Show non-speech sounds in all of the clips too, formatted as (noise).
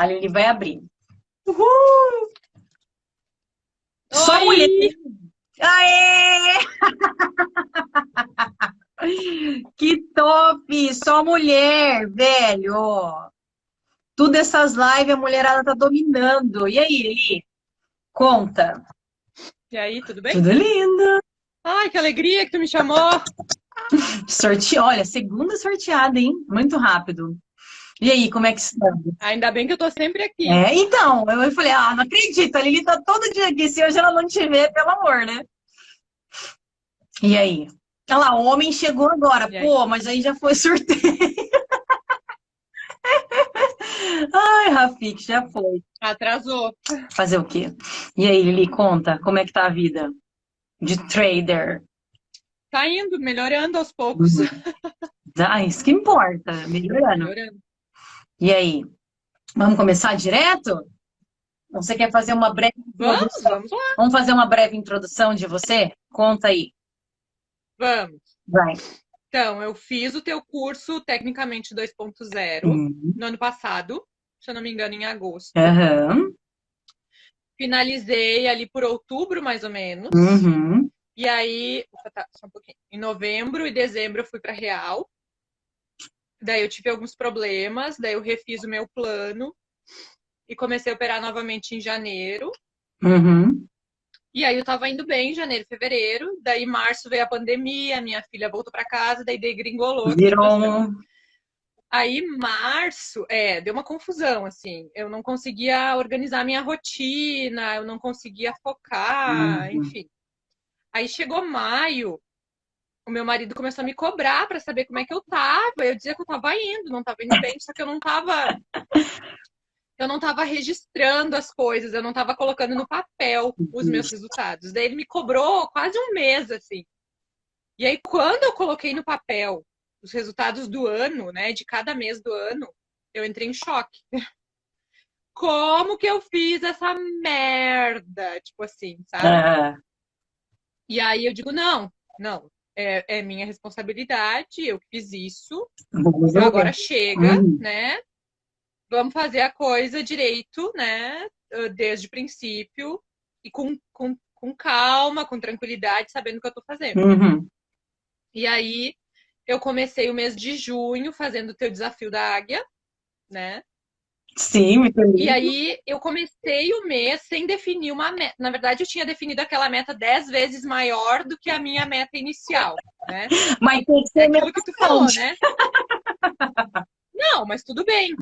A Lili vai abrir. Uhul! Só mulher. Aê! que top! Só mulher, velho! Tudo essas lives a mulherada tá dominando. E aí, Lili? Conta. E aí, tudo bem? Tudo lindo. Ai, que alegria que tu me chamou. (laughs) Sorte... Olha, segunda sorteada, hein? Muito rápido. E aí, como é que está? Ainda bem que eu tô sempre aqui. É, então, eu falei, ah, não acredito, a Lili tá todo dia aqui, se hoje ela não te vê, pelo amor, né? E aí? Olha lá, o homem chegou agora, pô, mas aí já foi sorteio. Ai, Rafik, já foi. Atrasou. Fazer o quê? E aí, Lili, conta, como é que tá a vida de trader? Tá indo, melhorando aos poucos. Uhum. (laughs) Ah, isso que importa, melhorando. melhorando. E aí, vamos começar direto? Você quer fazer uma breve Vamos, vamos lá. Vamos fazer uma breve introdução de você? Conta aí. Vamos. Vai. Então, eu fiz o teu curso Tecnicamente 2.0 uhum. no ano passado, se eu não me engano, em agosto. Uhum. Finalizei ali por outubro, mais ou menos. Uhum. E aí, tá, só um pouquinho. Em novembro e dezembro eu fui para Real. Daí eu tive alguns problemas, daí eu refiz o meu plano e comecei a operar novamente em janeiro. Uhum. E aí eu tava indo bem em janeiro, fevereiro, daí março veio a pandemia, minha filha voltou para casa, daí degringolou. Virou Aí, março, é, deu uma confusão, assim. Eu não conseguia organizar minha rotina, eu não conseguia focar, uhum. enfim. Aí chegou maio, o meu marido começou a me cobrar para saber como é que eu tava. Eu dizia que eu tava indo, não tava indo bem, só que eu não tava eu não tava registrando as coisas, eu não tava colocando no papel os meus resultados. Daí ele me cobrou quase um mês assim. E aí quando eu coloquei no papel os resultados do ano, né, de cada mês do ano, eu entrei em choque. Como que eu fiz essa merda? Tipo assim, sabe? Ah. E aí eu digo, não, não, é, é minha responsabilidade, eu fiz isso, então agora chega, uhum. né? Vamos fazer a coisa direito, né? Desde o princípio e com, com, com calma, com tranquilidade, sabendo o que eu tô fazendo. Uhum. E aí eu comecei o mês de junho fazendo o teu desafio da águia, né? Sim, muito lindo. E aí eu comecei o mês sem definir uma meta. Na verdade, eu tinha definido aquela meta dez vezes maior do que a minha meta inicial, né? Mas tem que ser é aquilo que tu falou, né? Não, mas tudo bem.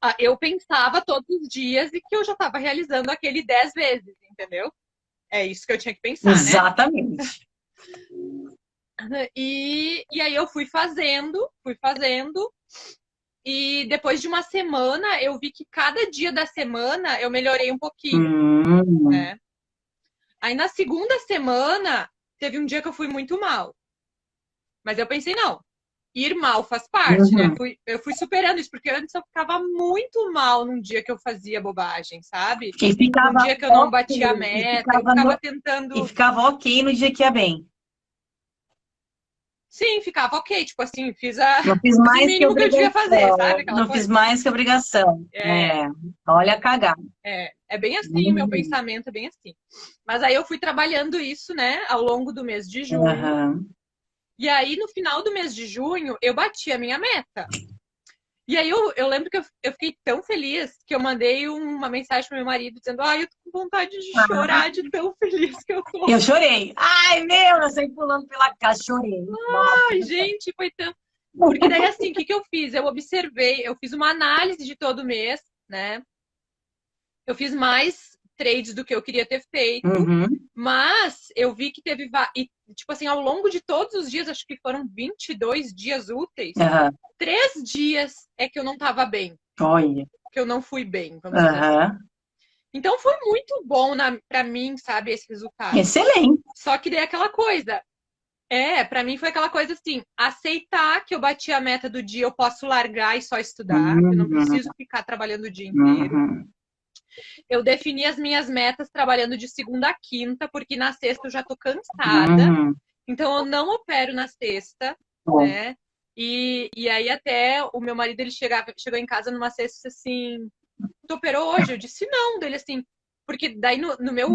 Ah, eu pensava todos os dias e que eu já estava realizando aquele dez vezes, entendeu? É isso que eu tinha que pensar, Exatamente. né? Exatamente. E, e aí eu fui fazendo, fui fazendo, e depois de uma semana, eu vi que cada dia da semana eu melhorei um pouquinho. Hum. Né? Aí na segunda semana, teve um dia que eu fui muito mal. Mas eu pensei, não, ir mal faz parte, né? uhum. né? Fui, eu fui superando isso, porque antes eu ficava muito mal num dia que eu fazia bobagem, sabe? E ficava um dia que eu não batia a meta, ficava eu ficava no... tentando. E ficava ok no dia que ia bem. Sim, ficava ok. Tipo assim, fiz a. Não fiz mais o mínimo que, que eu devia fazer, sabe? Aquela não coisa. fiz mais que obrigação. É. é. Olha a cagada. É, é bem assim, hum. meu pensamento é bem assim. Mas aí eu fui trabalhando isso, né, ao longo do mês de junho. Uhum. E aí, no final do mês de junho, eu bati a minha meta. E aí eu, eu lembro que eu, eu fiquei tão feliz que eu mandei uma mensagem pro meu marido dizendo, ai, eu tô com vontade de chorar de tão feliz que eu tô. Eu chorei. Ai, meu, eu saí pulando pela casa, chorei. Ai, gente, foi tão. Porque daí, assim, o que, que eu fiz? Eu observei, eu fiz uma análise de todo mês, né? Eu fiz mais trades do que eu queria ter feito, uhum. mas eu vi que teve, e, tipo assim, ao longo de todos os dias, acho que foram 22 dias úteis, uhum. três dias é que eu não tava bem. Olha. Que eu não fui bem, vamos uhum. dizer assim. Então foi muito bom para mim, sabe, esse resultado. Excelente. Só que daí aquela coisa. É, para mim foi aquela coisa assim, aceitar que eu bati a meta do dia, eu posso largar e só estudar, eu não uhum. preciso ficar trabalhando o dia inteiro. Uhum. Eu defini as minhas metas trabalhando de segunda a quinta, porque na sexta eu já tô cansada. Uhum. Então eu não opero na sexta, Bom. né? E, e aí até o meu marido ele chegava, chegou em casa numa sexta assim, tu operou hoje? Eu disse não, dele assim, porque daí no, no meu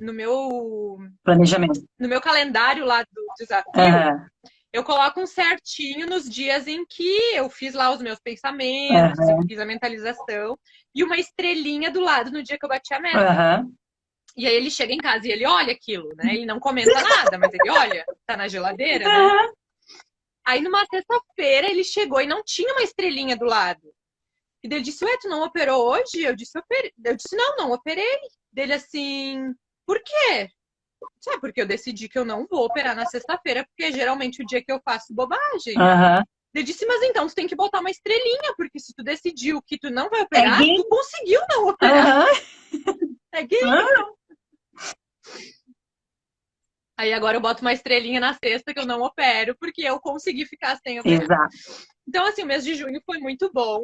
no meu planejamento, no meu calendário lá do desafio, uhum. Eu coloco um certinho nos dias em que eu fiz lá os meus pensamentos, uhum. fiz a mentalização e uma estrelinha do lado no dia que eu bati a meta. Uhum. E aí ele chega em casa e ele olha aquilo, né? Ele não comenta nada, mas ele olha, tá na geladeira, né? Aí numa sexta-feira ele chegou e não tinha uma estrelinha do lado. E ele disse, ué, tu não operou hoje? Eu disse, operei. Eu disse, não, não operei. Dele assim, por quê? Sabe, porque eu decidi que eu não vou operar na sexta-feira, porque é geralmente o dia que eu faço bobagem. Uhum. Ele disse, mas então tu tem que botar uma estrelinha, porque se tu decidiu que tu não vai operar, é tu conseguiu não operar. Uhum. (laughs) É gay. Uhum. Aí agora eu boto uma estrelinha na sexta que eu não opero, porque eu consegui ficar sem operar. Exato. Então, assim, o mês de junho foi muito bom.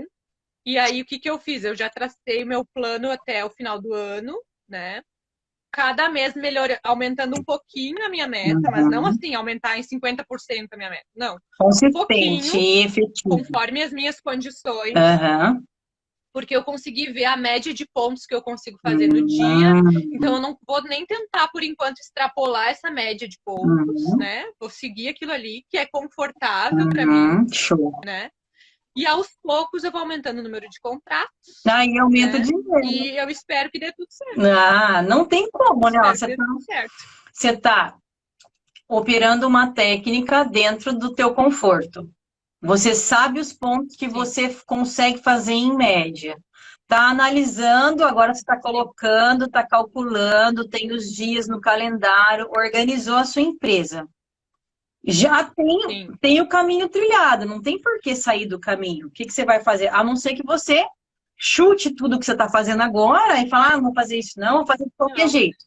E aí, o que, que eu fiz? Eu já tracei o meu plano até o final do ano, né? Cada mês melhor, aumentando um pouquinho a minha meta, uhum. mas não uhum. assim, aumentar em 50% a minha meta. Não. Consistente, um pouquinho, efetivo. Conforme as minhas condições. Uhum porque eu consegui ver a média de pontos que eu consigo fazer no dia. Uhum. Então eu não vou nem tentar por enquanto extrapolar essa média de pontos, uhum. né? Vou seguir aquilo ali que é confortável para mim, Show. né? E aos poucos eu vou aumentando o número de contratos. Ah, e aumenta né? dinheiro. E eu espero que dê tudo certo. Ah, não tem como, né? Você tá, você tá operando uma técnica dentro do teu conforto. Você sabe os pontos que você consegue fazer em média. Está analisando, agora você está colocando, está calculando, tem os dias no calendário, organizou a sua empresa. Já tem, tem o caminho trilhado, não tem por que sair do caminho. O que, que você vai fazer? A não ser que você chute tudo que você está fazendo agora e falar, ah, não vou fazer isso não, vou fazer de qualquer não. jeito.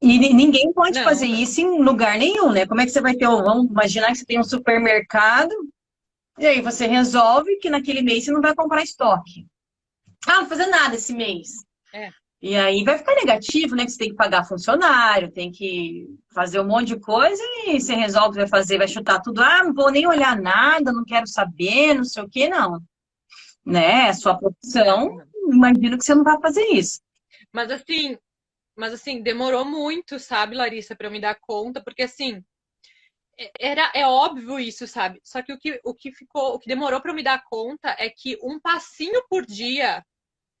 E ninguém pode não. fazer isso em lugar nenhum, né? Como é que você vai ter, vamos imaginar que você tem um supermercado, e aí você resolve que naquele mês você não vai comprar estoque. Ah, não vou fazer nada esse mês. É. E aí vai ficar negativo, né? Que você tem que pagar funcionário, tem que fazer um monte de coisa e você resolve, vai fazer, vai chutar tudo. Ah, não vou nem olhar nada, não quero saber, não sei o que, não. Né? É sua profissão, imagino que você não vai fazer isso. Mas assim, mas assim, demorou muito, sabe, Larissa, para eu me dar conta, porque assim, era é óbvio isso, sabe? Só que o que, o que ficou, o que demorou para eu me dar conta é que um passinho por dia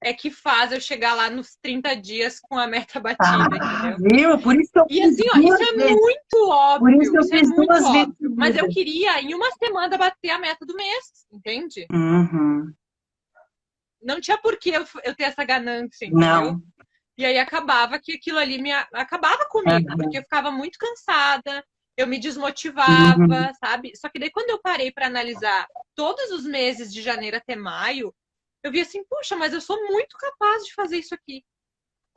é que faz eu chegar lá nos 30 dias com a meta batida, ah? Viu? Por isso que eu E assim, ó, isso é vezes. muito óbvio. Por isso que eu isso é fiz é duas óbvio, vezes. Mas eu queria, em uma semana, bater a meta do mês, entende? Uhum. Não tinha por que eu, eu ter essa ganância, entendeu? Não. E aí acabava que aquilo ali me acabava comigo, uhum. porque eu ficava muito cansada, eu me desmotivava, uhum. sabe? Só que daí quando eu parei para analisar todos os meses de janeiro até maio, eu vi assim, puxa, mas eu sou muito capaz de fazer isso aqui.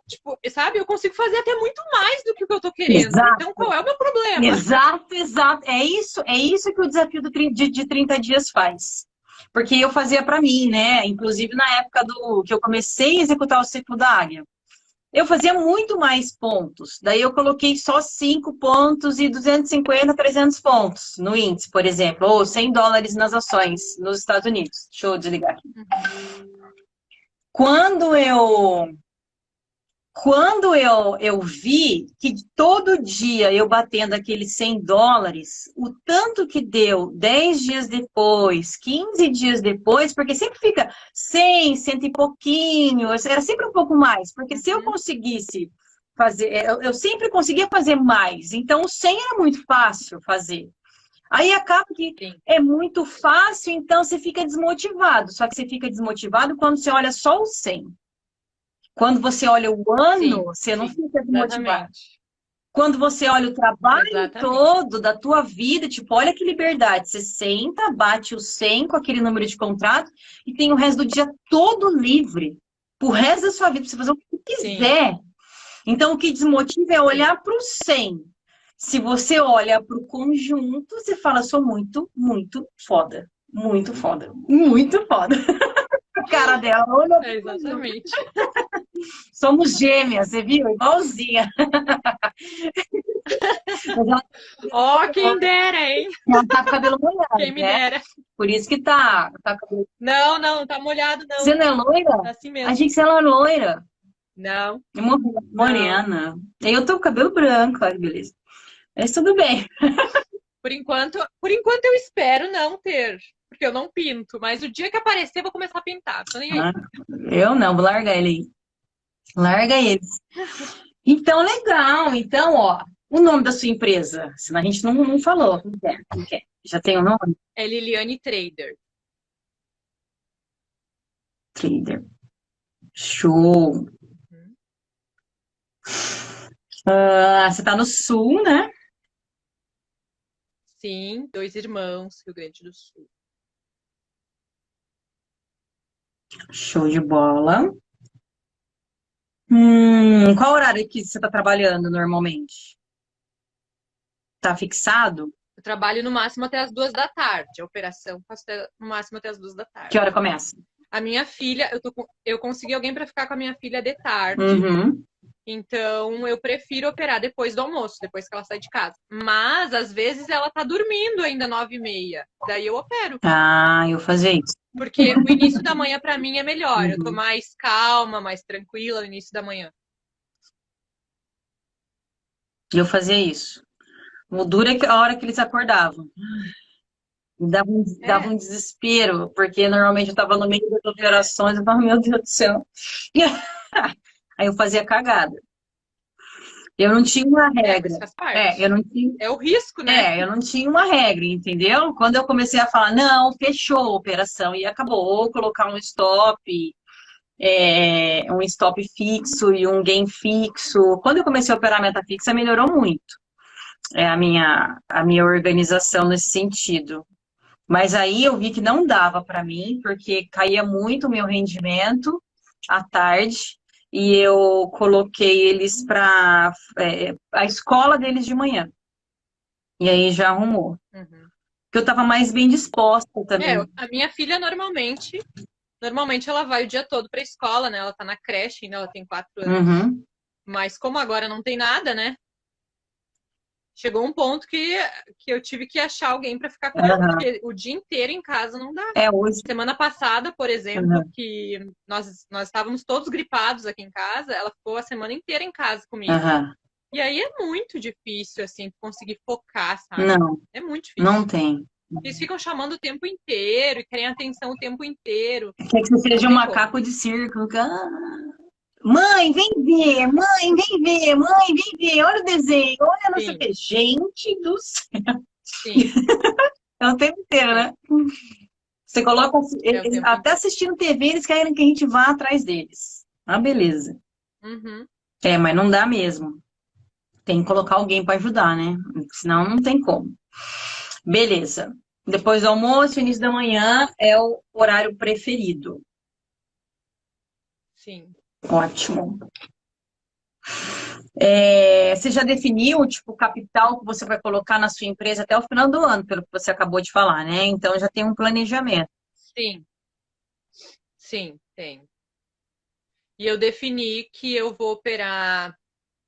Tipo, sabe? Eu consigo fazer até muito mais do que o que eu tô querendo. Exato. Então, qual é o meu problema? Exato, exato. É isso, é isso que o desafio do, de, de 30 dias faz. Porque eu fazia para mim, né? Inclusive na época do que eu comecei a executar o ciclo da águia eu fazia muito mais pontos. Daí eu coloquei só 5 pontos e 250, 300 pontos no índice, por exemplo, ou 100 dólares nas ações nos Estados Unidos. Deixa eu desligar aqui. Quando eu quando eu, eu vi que todo dia eu batendo aqueles 100 dólares, o tanto que deu 10 dias depois, 15 dias depois, porque sempre fica 100, cento e pouquinho, era sempre um pouco mais, porque se eu uhum. conseguisse fazer, eu, eu sempre conseguia fazer mais, então o 100 era muito fácil fazer. Aí acaba que Sim. é muito fácil, então você fica desmotivado. Só que você fica desmotivado quando você olha só o 100. Quando você olha o ano, sim, você não fica desmotivado. Quando você olha o trabalho exatamente. todo da tua vida, tipo, olha que liberdade. Você senta, bate o 100 com aquele número de contrato e tem o resto do dia todo livre. O resto da sua vida, você fazer o que quiser. Sim. Então, o que desmotiva é olhar para o 100. Se você olha para o conjunto, você fala, sou muito, muito foda. Muito foda. Muito foda. (laughs) a cara dela, olha. É, exatamente. Somos gêmeas, você viu? Igualzinha. Ó, oh, quem dera, hein? Ela tá com o cabelo molhado. Quem me né? dera. Por isso que tá. tá cabelo... Não, não, tá molhado, não. Você não é loira? Tá assim mesmo. A gente é loira. Não. É morena. Não. Eu tô com cabelo branco, olha que beleza. Mas tudo bem. Por enquanto, por enquanto eu espero não ter porque eu não pinto, mas o dia que aparecer, eu vou começar a pintar. Ah, eu não, vou largar ele aí. Larga ele. Então, legal. Então, ó, o nome da sua empresa, senão a gente não, não falou. Já tem o nome? É Liliane Trader. Trader. Show. Uhum. Uh, você está no sul, né? Sim, dois irmãos, Rio Grande do Sul. Show de bola. Hum, qual horário que você está trabalhando normalmente? Está fixado? Eu trabalho no máximo até as duas da tarde. A operação faço até, no máximo até as duas da tarde. Que hora começa? A minha filha, eu, tô, eu consegui alguém para ficar com a minha filha de tarde. Uhum. Então, eu prefiro operar depois do almoço, depois que ela sai de casa. Mas, às vezes, ela tá dormindo ainda nove e meia. Daí eu opero. Ah, eu fazer isso. Porque o início da manhã, para mim, é melhor. Eu tô uhum. mais calma, mais tranquila no início da manhã. Eu fazia isso. O duro é a hora que eles acordavam. Dava um, é. dava um desespero, porque normalmente eu estava no meio das operações, eu falava, meu Deus do céu. (laughs) Aí eu fazia cagada. Eu não tinha uma é, regra. É, eu não tinha... é o risco, né? É, eu não tinha uma regra, entendeu? Quando eu comecei a falar, não, fechou a operação e acabou, ou colocar um stop, é, um stop fixo e um gain fixo. Quando eu comecei a operar a meta fixa, melhorou muito é, a, minha, a minha organização nesse sentido. Mas aí eu vi que não dava para mim, porque caía muito o meu rendimento à tarde e eu coloquei eles para é, a escola deles de manhã. E aí já arrumou. Uhum. Que eu estava mais bem disposta também. É, a minha filha normalmente, normalmente ela vai o dia todo para a escola, né? Ela está na creche ainda, ela tem quatro anos. Uhum. Mas como agora não tem nada, né? Chegou um ponto que, que eu tive que achar alguém para ficar com ela, uhum. porque o dia inteiro em casa não dá. É hoje. Semana passada, por exemplo, uhum. que nós, nós estávamos todos gripados aqui em casa, ela ficou a semana inteira em casa comigo. Uhum. E aí é muito difícil, assim, conseguir focar, sabe? Não. É muito difícil. Não tem. Eles ficam chamando o tempo inteiro e querem atenção o tempo inteiro. Quer que você seja um macaco de circo. Ah. Mãe, vem ver, mãe, vem ver, mãe, vem ver, olha o desenho, olha não sei o que. Gente do céu. Sim. (laughs) é o tempo inteiro, né? Você coloca. Eles, é até assistindo TV, eles querem que a gente vá atrás deles. Ah, beleza. Uhum. É, mas não dá mesmo. Tem que colocar alguém para ajudar, né? Senão não tem como. Beleza. Depois do almoço, início da manhã é o horário preferido. Sim. Ótimo. É, você já definiu tipo, o capital que você vai colocar na sua empresa até o final do ano, pelo que você acabou de falar, né? Então já tem um planejamento. Sim. Sim, tem. E eu defini que eu vou operar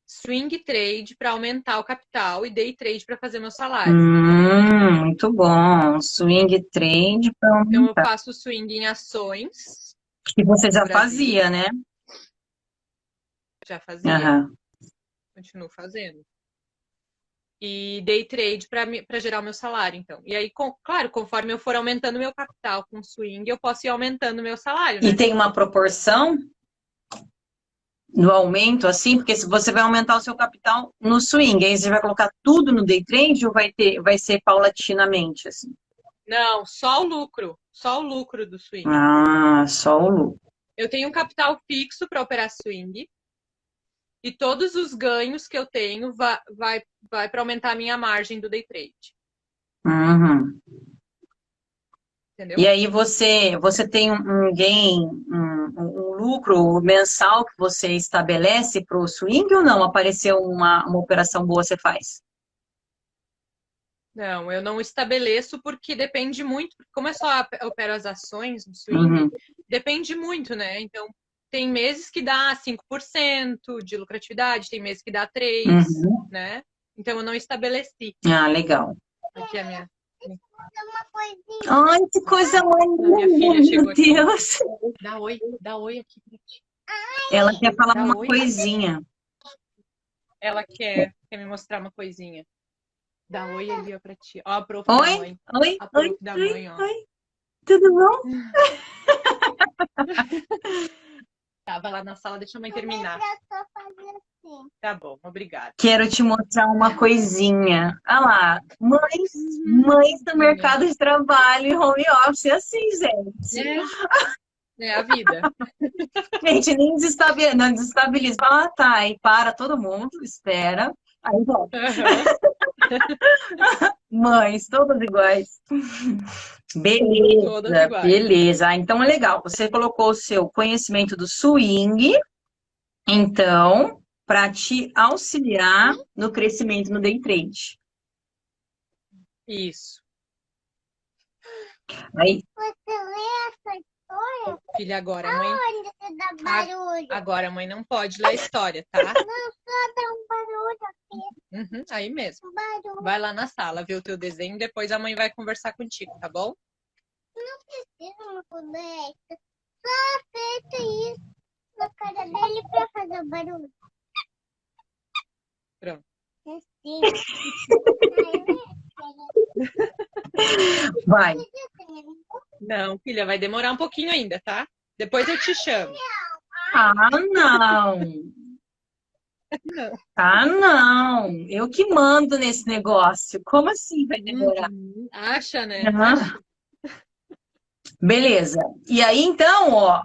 swing trade para aumentar o capital e day trade para fazer meu salário. Hum, muito bom. Swing trade para aumentar. Então eu faço swing em ações. Que você já fazia, né? Já fazia. Uhum. Continuo fazendo. E day trade para gerar o meu salário, então. E aí, com, claro, conforme eu for aumentando meu capital com swing, eu posso ir aumentando o meu salário. Né? E tem uma proporção no aumento, assim, porque se você vai aumentar o seu capital no swing, aí você vai colocar tudo no day trade ou vai ter, vai ser paulatinamente, assim? Não, só o lucro, só o lucro do swing. Ah, só o lucro. Eu tenho um capital fixo para operar swing e todos os ganhos que eu tenho vai, vai, vai para aumentar a minha margem do day trade. Uhum. Entendeu? E aí você, você tem um gain, um, um lucro mensal que você estabelece para o swing ou não? Apareceu uma, uma operação boa, você faz? Não, eu não estabeleço porque depende muito, como é só opero as ações no swing, uhum. depende muito, né? Então, tem meses que dá 5% de lucratividade, tem meses que dá 3%, uhum. né? Então eu não estabeleci. Ah, legal. Aqui a minha. Ai, que coisa linda! Minha filha Meu Deus! Dá oi, dá oi aqui pra ti. Ela quer falar dá uma oi, coisinha. Ela quer, quer me mostrar uma coisinha. Dá oi ali, ó, pra ti. Ó, a prof oi, da mãe. Oi, a prof oi, da oi, mãe, ó. Oi. Tudo bom? (laughs) tá, vai lá na sala, deixa a mãe terminar. Assim. Tá bom, obrigada. Quero te mostrar uma coisinha. Olha lá, mães, mães do mercado de trabalho e home office, assim, gente. É. É a vida. (laughs) Gente, nem desestabiliza, não desestabiliza. Fala, ah, tá, aí para todo mundo, espera. Aí volta. Uhum. (laughs) Mães, todas iguais. Beleza, todas iguais. beleza. Então é legal. Você colocou o seu conhecimento do swing, então, para te auxiliar no crescimento no day trade. Isso. Aí. Você lê essa história? Filha, agora a mãe. Barulho? Agora a mãe não pode ler a história, tá? Não, só dá um barulho aqui. Uhum, aí mesmo. Um barulho. Vai lá na sala ver o teu desenho, depois a mãe vai conversar contigo, tá bom? Não precisa uma boneca. Só aperta isso na cara dele pra fazer barulho. Pronto. Assim. (laughs) Vai. Não, filha, vai demorar um pouquinho ainda, tá? Depois eu te chamo. Ah, não. Não. Ah, não. Eu que mando nesse negócio. Como assim vai demorar? Uhum. Acha, né? Uhum. Beleza. E aí, então, ó,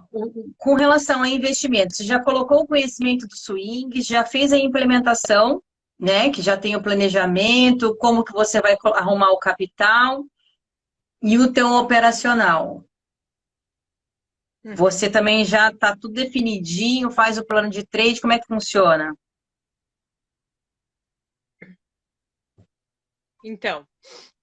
com relação a investimentos, você já colocou o conhecimento do swing, já fez a implementação, né? Que já tem o planejamento, como que você vai arrumar o capital e o teu operacional. Uhum. Você também já está tudo definidinho, faz o plano de trade, como é que funciona? Então,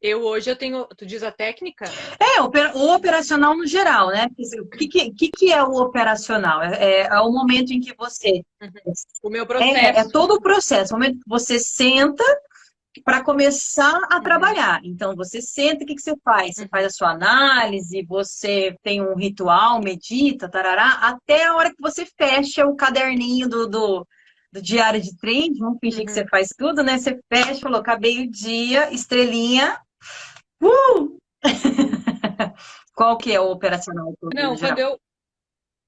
eu hoje eu tenho. Tu diz a técnica? É, o operacional no geral, né? O que, que, que é o operacional? É, é, é, o momento em que você. Uhum. O meu processo. É, é, todo o processo. O momento que você senta para começar a uhum. trabalhar. Então, você senta, o que, que você faz? Você uhum. faz a sua análise, você tem um ritual, medita, tarará, até a hora que você fecha o caderninho do, do do diário de trade, vamos fingir uhum. que você faz tudo, né? Você fecha, falou, acabei o dia, estrelinha. Uh! (laughs) Qual que é o operacional? Não, quando eu,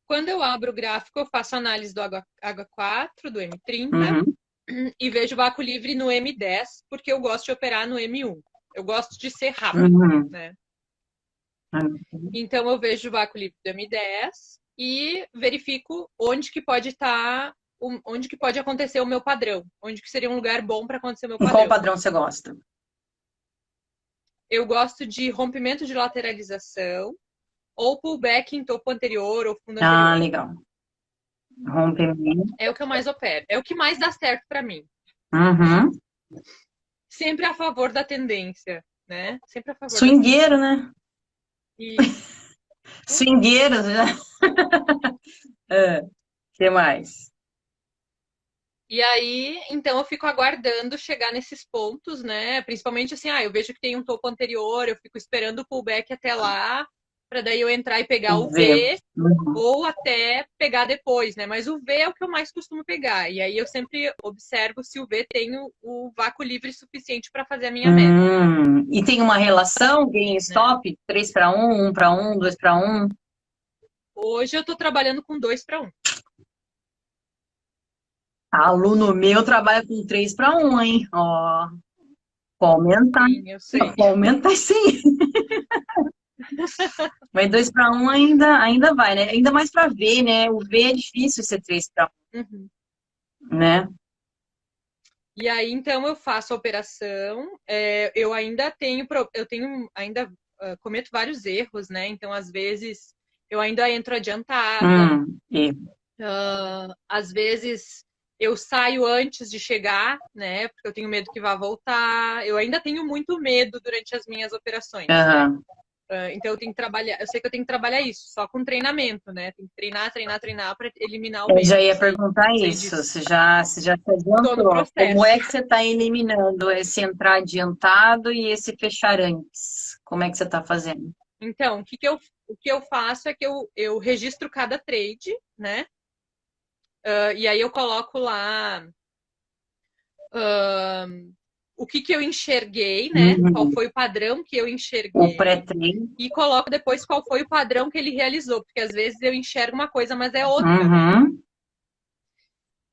quando eu abro o gráfico, eu faço análise do H4, do M30 uhum. e vejo o vácuo livre no M10, porque eu gosto de operar no M1. Eu gosto de ser rápido, uhum. né? Uhum. Então eu vejo o vácuo livre do M10 e verifico onde que pode estar tá onde que pode acontecer o meu padrão, onde que seria um lugar bom para acontecer o meu padrão. Qual padrão você gosta? Eu gosto de rompimento de lateralização ou pullback em topo anterior ou fundo ah, anterior. Ah, legal. Rompimento. É o que eu mais opero. É o que mais dá certo para mim. Uhum. Sempre a favor da tendência, né? Sempre a favor. Swingueiro, né? E... Swingueiro, já. é. que mais? E aí, então eu fico aguardando chegar nesses pontos, né? Principalmente assim, ah, eu vejo que tem um topo anterior, eu fico esperando o pullback até lá, para daí eu entrar e pegar o V, uhum. ou até pegar depois, né? Mas o V é o que eu mais costumo pegar. E aí eu sempre observo se o V tem o, o vácuo livre suficiente para fazer a minha meta. Hum, e tem uma relação gain stop, né? 3 para 1, 1 para 1, 2 para 1? Hoje eu estou trabalhando com 2 para 1. Aluno meu trabalha com 3 para 1, hein? Ó. Aumentar. Sim, eu sei. Aumentar sim. (laughs) Mas 2 para 1 ainda, ainda vai, né? Ainda mais para ver, né? O V é difícil ser 3 para 1. Uhum. Né? E aí, então, eu faço a operação. É, eu ainda tenho, eu tenho, ainda uh, cometo vários erros, né? Então, às vezes, eu ainda entro adiantada. Hum, uh, às vezes, eu saio antes de chegar, né? Porque eu tenho medo que vá voltar. Eu ainda tenho muito medo durante as minhas operações. Uhum. Né? Então eu tenho que trabalhar, eu sei que eu tenho que trabalhar isso, só com treinamento, né? Tem que treinar, treinar, treinar para eliminar o Eu já ia perguntar isso, você já, você já se adiantou. Como é que você está eliminando esse entrar adiantado e esse fechar antes? Como é que você está fazendo? Então, o que, que, eu, o que eu faço é que eu, eu registro cada trade, né? Uh, e aí eu coloco lá uh, o que, que eu enxerguei, né? Uhum. Qual foi o padrão que eu enxerguei. O pré-treino. E coloco depois qual foi o padrão que ele realizou, porque às vezes eu enxergo uma coisa, mas é outra. Uhum.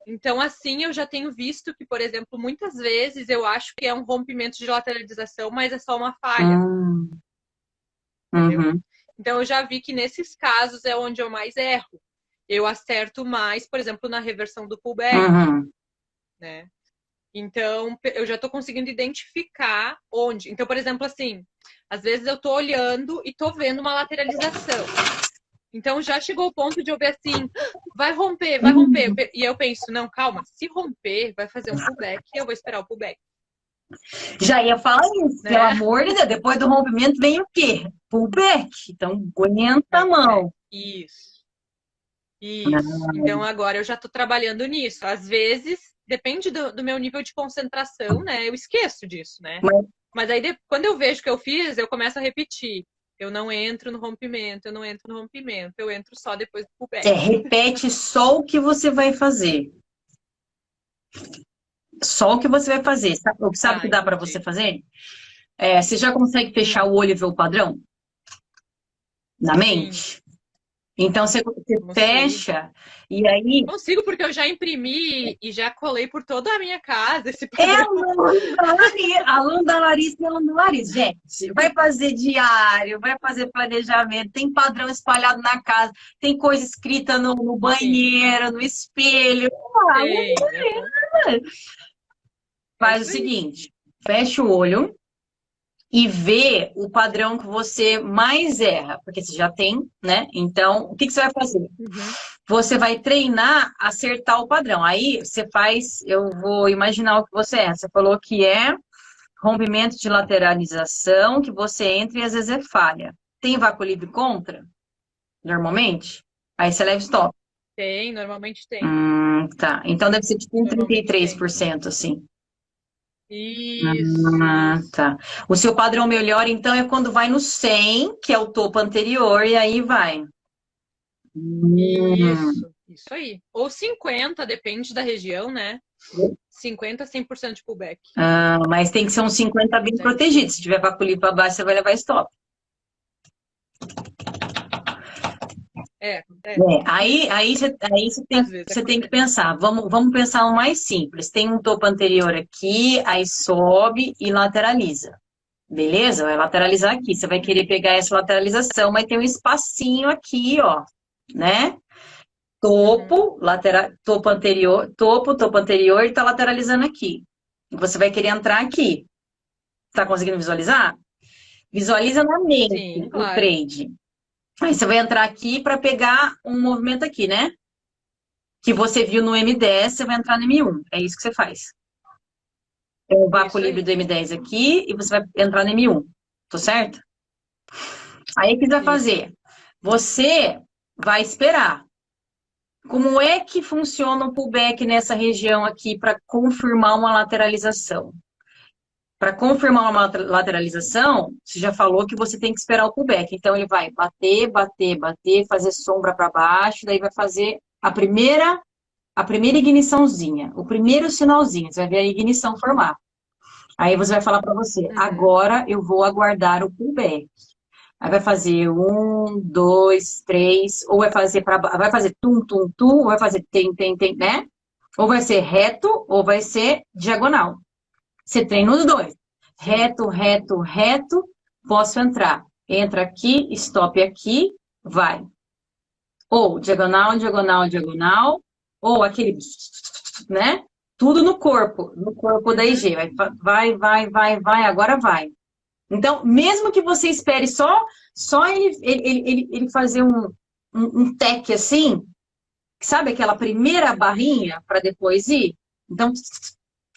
Então, assim, eu já tenho visto que, por exemplo, muitas vezes eu acho que é um rompimento de lateralização, mas é só uma falha. Uhum. Uhum. Então, eu já vi que nesses casos é onde eu mais erro. Eu acerto mais, por exemplo, na reversão do pullback, uhum. né? Então, eu já estou conseguindo identificar onde. Então, por exemplo, assim, às vezes eu estou olhando e estou vendo uma lateralização. Então, já chegou o ponto de eu ver assim, vai romper, vai romper. E eu penso, não, calma, se romper, vai fazer um pullback, eu vou esperar o pullback. Já ia falar isso, né? pelo amor de Deus. Depois do rompimento vem o quê? Pullback. Então, aguenta a mão. Isso. Isso. Ah. Então, agora eu já estou trabalhando nisso. Às vezes, depende do, do, meu nível de concentração, né? Eu esqueço disso, né? Mas, Mas aí, de, quando eu vejo que eu fiz, eu começo a repetir. Eu não entro no rompimento, eu não entro no rompimento, eu entro só depois do pullback. É, repete só o que você vai fazer. Só o que você vai fazer. Sabe, sabe o que dá para você fazer? É, você já consegue fechar o olho e ver o padrão? Na mente? Sim. Então você, você fecha e aí. Consigo, porque eu já imprimi e já colei por toda a minha casa esse (laughs) É aluno da Larissa e aluno da Larissa. Gente, vai fazer diário, vai fazer planejamento, tem padrão espalhado na casa, tem coisa escrita no, no banheiro, no espelho. Ah, Faz o seguinte: fecha o olho e ver o padrão que você mais erra, porque você já tem, né? Então, o que, que você vai fazer? Uhum. Você vai treinar acertar o padrão. Aí você faz, eu vou imaginar o que você é. Você falou que é rompimento de lateralização, que você entra e às vezes é falha. Tem vácuo livre contra? Normalmente? Aí você leva stop. Tem, normalmente tem. Hum, tá. Então deve ser tipo um 33%, assim. Isso. Ah, tá. O seu padrão melhor, então, é quando vai no 100, que é o topo anterior, e aí vai. Isso, isso aí. Ou 50, depende da região, né? 50, 100% de pullback. Ah, mas tem que ser um 50 bem protegido. Se tiver para para baixo, você vai levar stop. É, é. é, aí, aí, você, aí tem, você tem que pensar, vamos, vamos pensar o mais simples. Tem um topo anterior aqui, aí sobe e lateraliza. Beleza? Vai lateralizar aqui. Você vai querer pegar essa lateralização, mas tem um espacinho aqui, ó, né? Topo, lateral, topo anterior, topo, topo anterior e tá lateralizando aqui. Você vai querer entrar aqui. Tá conseguindo visualizar? Visualiza na mente Sim, claro. o trade. Aí você vai entrar aqui para pegar um movimento aqui, né? Que você viu no M10, você vai entrar no M1. É isso que você faz. É o vácuo livre do M10 aqui e você vai entrar no M1. Tô certo? Aí o que você vai fazer? Você vai esperar. Como é que funciona o pullback nessa região aqui para confirmar uma lateralização? Para confirmar uma lateralização, você já falou que você tem que esperar o pullback. Então, ele vai bater, bater, bater, fazer sombra para baixo, daí vai fazer a primeira, a primeira igniçãozinha, o primeiro sinalzinho. Você vai ver a ignição formar. Aí você vai falar para você, uhum. agora eu vou aguardar o pullback. Aí vai fazer um, dois, três, ou vai fazer para vai fazer tum, tum, tum, ou vai fazer tem, tem, tem, né? Ou vai ser reto, ou vai ser diagonal. Você treina os dois. Reto, reto, reto, posso entrar. Entra aqui, stop aqui, vai. Ou diagonal, diagonal, diagonal, ou aquele, né? Tudo no corpo, no corpo da IG. Vai, vai, vai, vai, agora vai. Então, mesmo que você espere só, só ele, ele, ele, ele fazer um, um, um tec assim, sabe aquela primeira barrinha para depois ir? Então,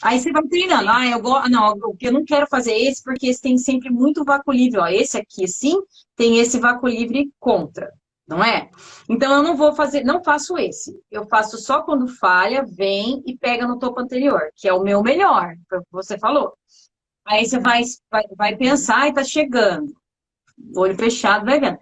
Aí você vai treinando. Ah, eu. Não, eu não quero fazer esse porque esse tem sempre muito vácuo livre. Ó, esse aqui, sim, tem esse vácuo livre contra, não é? Então eu não vou fazer, não faço esse. Eu faço só quando falha, vem e pega no topo anterior, que é o meu melhor, você falou. Aí você vai, vai, vai pensar e tá chegando. Olho fechado, vai vendo.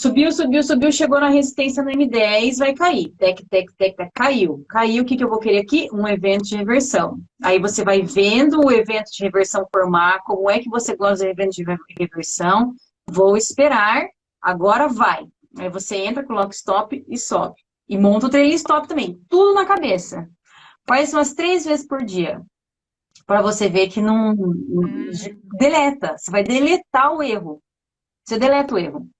Subiu, subiu, subiu, chegou na resistência no M10, vai cair. Tec, tec, tec, tec, caiu. Caiu, o que, que eu vou querer aqui? Um evento de reversão. Aí você vai vendo o evento de reversão formar, como é que você gosta do evento de reversão. Vou esperar, agora vai. Aí você entra, coloca stop e sobe. E monta o trailing stop também. Tudo na cabeça. Faz umas três vezes por dia. Para você ver que não. Hum. Deleta. Você vai deletar o erro. Você deleta o erro.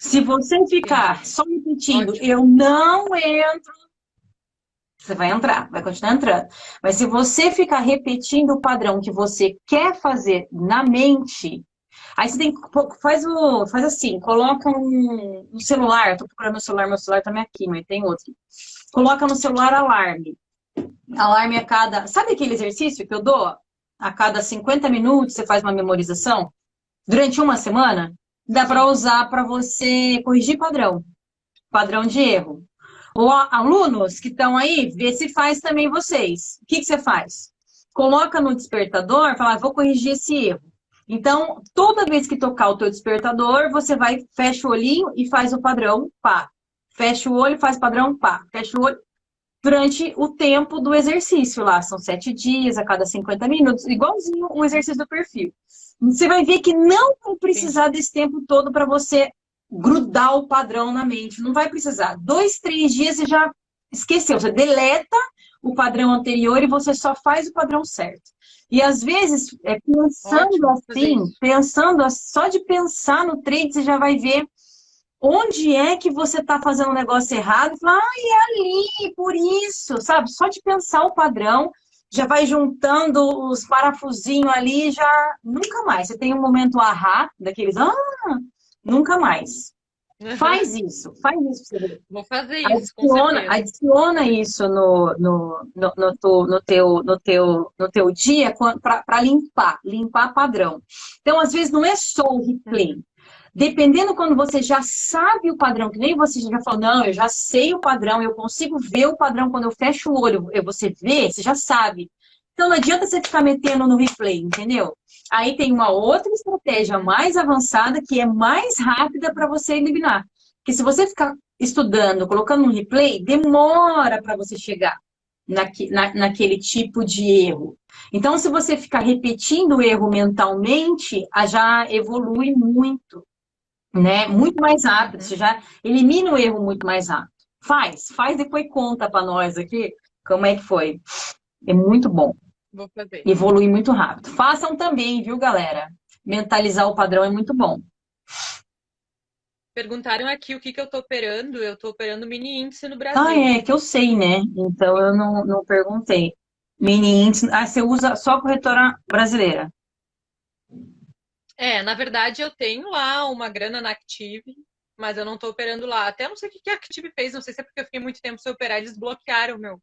Se você ficar só repetindo, Ótimo. eu não entro, você vai entrar, vai continuar entrando. Mas se você ficar repetindo o padrão que você quer fazer na mente, aí você tem faz o faz assim, coloca um, um celular, tô procurando o celular, meu celular também aqui, mas tem outro. Coloca no celular alarme. Alarme a cada, sabe aquele exercício que eu dou? A cada 50 minutos você faz uma memorização durante uma semana? Dá para usar para você corrigir padrão, padrão de erro. Ou alunos que estão aí, vê se faz também vocês. O que, que você faz? Coloca no despertador, fala, ah, vou corrigir esse erro. Então, toda vez que tocar o teu despertador, você vai, fecha o olhinho e faz o padrão, pá. Fecha o olho, faz padrão, pá. Fecha o olho. Durante o tempo do exercício lá, são sete dias, a cada 50 minutos, igualzinho o exercício do perfil. Você vai ver que não vai precisar Sim. desse tempo todo para você grudar o padrão na mente. Não vai precisar. Dois, três dias você já esqueceu. Você deleta o padrão anterior e você só faz o padrão certo. E às vezes, é, pensando Ótimo, assim, pensando só de pensar no trade, você já vai ver onde é que você está fazendo um negócio errado. Fala, ah, é ali, por isso, sabe? Só de pensar o padrão, já vai juntando os parafusinhos ali, já nunca mais. Você tem um momento ahá, daqueles, ah, nunca mais. Uhum. Faz isso, faz isso pra você ver. Vou fazer isso. Adiciona, adiciona isso no, no, no, no, teu, no, teu, no, teu, no teu dia para limpar, limpar padrão. Então, às vezes, não é só o replay. Dependendo quando você já sabe o padrão, que nem você já falou, não, eu já sei o padrão, eu consigo ver o padrão quando eu fecho o olho, você vê, você já sabe. Então não adianta você ficar metendo no replay, entendeu? Aí tem uma outra estratégia mais avançada que é mais rápida para você eliminar. Que se você ficar estudando, colocando um replay, demora para você chegar naque, na, naquele tipo de erro. Então, se você ficar repetindo o erro mentalmente, já evolui muito né? Muito mais rápido, você já elimina o erro muito mais rápido. Faz, faz depois conta para nós aqui como é que foi. É muito bom. Vou fazer. Evolui muito rápido. Façam também, viu, galera? Mentalizar o padrão é muito bom. Perguntaram aqui o que, que eu tô operando. Eu tô operando mini índice no Brasil. Ah, é, que eu sei, né? Então eu não, não perguntei. Mini índice. Ah, você usa só a corretora brasileira? É, na verdade eu tenho lá uma grana na Active, mas eu não estou operando lá. Até não sei o que a Active fez, não sei se é porque eu fiquei muito tempo sem operar, eles bloquearam meu,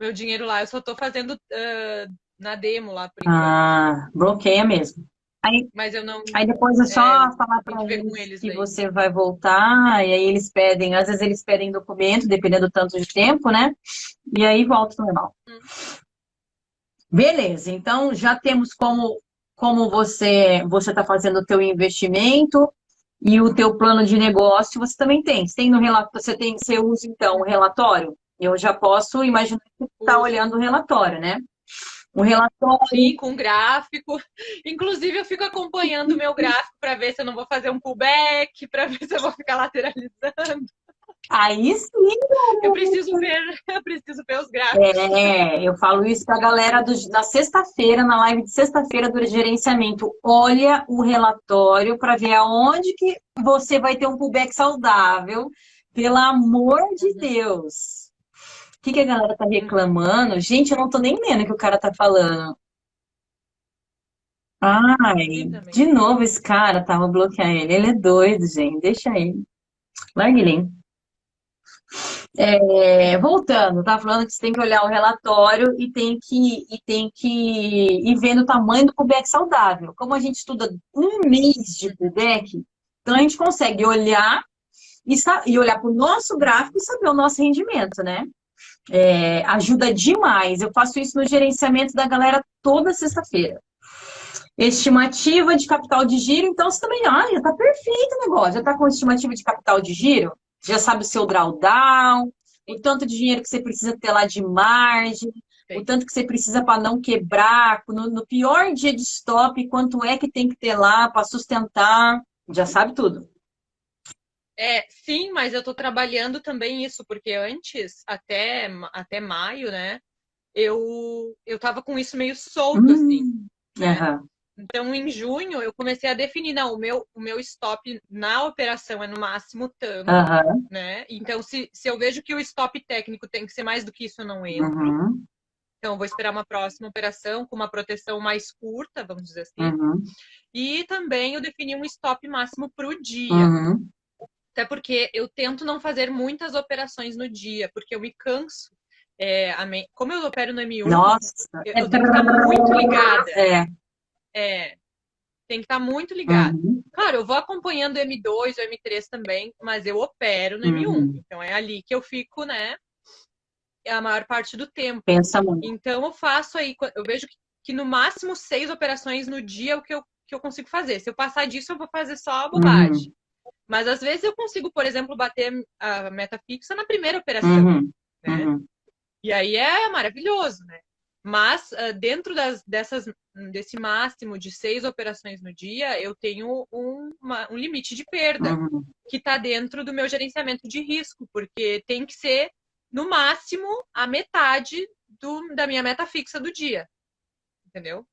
meu dinheiro lá. Eu só estou fazendo uh, na demo lá. Por ah, bloqueia mesmo. Aí, mas eu não. Aí depois é só é, falar para eles, eles que você vai voltar, e aí eles pedem, às vezes eles pedem documento, dependendo do tanto de tempo, né? E aí volta normal. Hum. Beleza, então já temos como como você você está fazendo o teu investimento e o teu plano de negócio, você também tem. Você tem no relatório, você tem, você usa então o relatório. Eu já posso imaginar que está olhando o relatório, né? Um relatório. Sim, com gráfico. (laughs) Inclusive, eu fico acompanhando o meu gráfico para ver se eu não vou fazer um pullback, para ver se eu vou ficar lateralizando. Aí sim. Eu preciso ver, (laughs) eu preciso ver os gráficos. É, eu falo isso pra galera do, na sexta-feira, na live de sexta-feira do gerenciamento. Olha o relatório para ver aonde que você vai ter um pullback saudável. Pelo amor de. Deus. O que, que a galera tá reclamando? Gente, eu não tô nem lendo o que o cara tá falando. Ai, de novo esse cara, tá? Vou bloquear ele. Ele é doido, gente. Deixa ele. Larga ele. É, voltando, tá falando que você tem que olhar o relatório e tem que, e tem que ir vendo o tamanho do PUBEC saudável. Como a gente estuda um mês de PUBEC, então a gente consegue olhar e, e olhar para o nosso gráfico e saber o nosso rendimento, né? É, ajuda demais. Eu faço isso no gerenciamento da galera toda sexta-feira. Estimativa de capital de giro, então você também, olha, tá perfeito o negócio. Já tá com estimativa de capital de giro? Já sabe o seu drawdown, o tanto de dinheiro que você precisa ter lá de margem, Sim. o tanto que você precisa para não quebrar, no, no, pior dia de stop, quanto é que tem que ter lá para sustentar, já sabe tudo. É, sim, mas eu estou trabalhando também isso, porque antes, até, até maio, né, eu, eu tava com isso meio solto, hum, assim. Uhum. Então, em junho, eu comecei a definir, não, o meu, o meu stop na operação é no máximo tanto, uhum. né? Então, se, se eu vejo que o stop técnico tem que ser mais do que isso, eu não entro. Uhum. Então, vou esperar uma próxima operação com uma proteção mais curta, vamos dizer assim. Uhum. E também eu defini um stop máximo para o dia. Uhum. Até porque eu tento não fazer muitas operações no dia, porque eu me canso. É. Como eu opero no M1, Nossa, eu, eu tenho que estar muito ligada. É. é tem que estar muito ligada. Uhum. Claro, eu vou acompanhando o M2, o M3 também, mas eu opero no M1. Uhum. Então é ali que eu fico, né? A maior parte do tempo. Pensa muito. Então eu faço aí, eu vejo que, que no máximo seis operações no dia é o que eu, que eu consigo fazer. Se eu passar disso, eu vou fazer só a bobagem. Uhum. Mas às vezes eu consigo, por exemplo, bater a meta fixa na primeira operação. Uhum, né? uhum. E aí é maravilhoso, né? Mas uh, dentro das, dessas, desse máximo de seis operações no dia, eu tenho um, uma, um limite de perda uhum. que está dentro do meu gerenciamento de risco, porque tem que ser no máximo a metade do, da minha meta fixa do dia. Entendeu?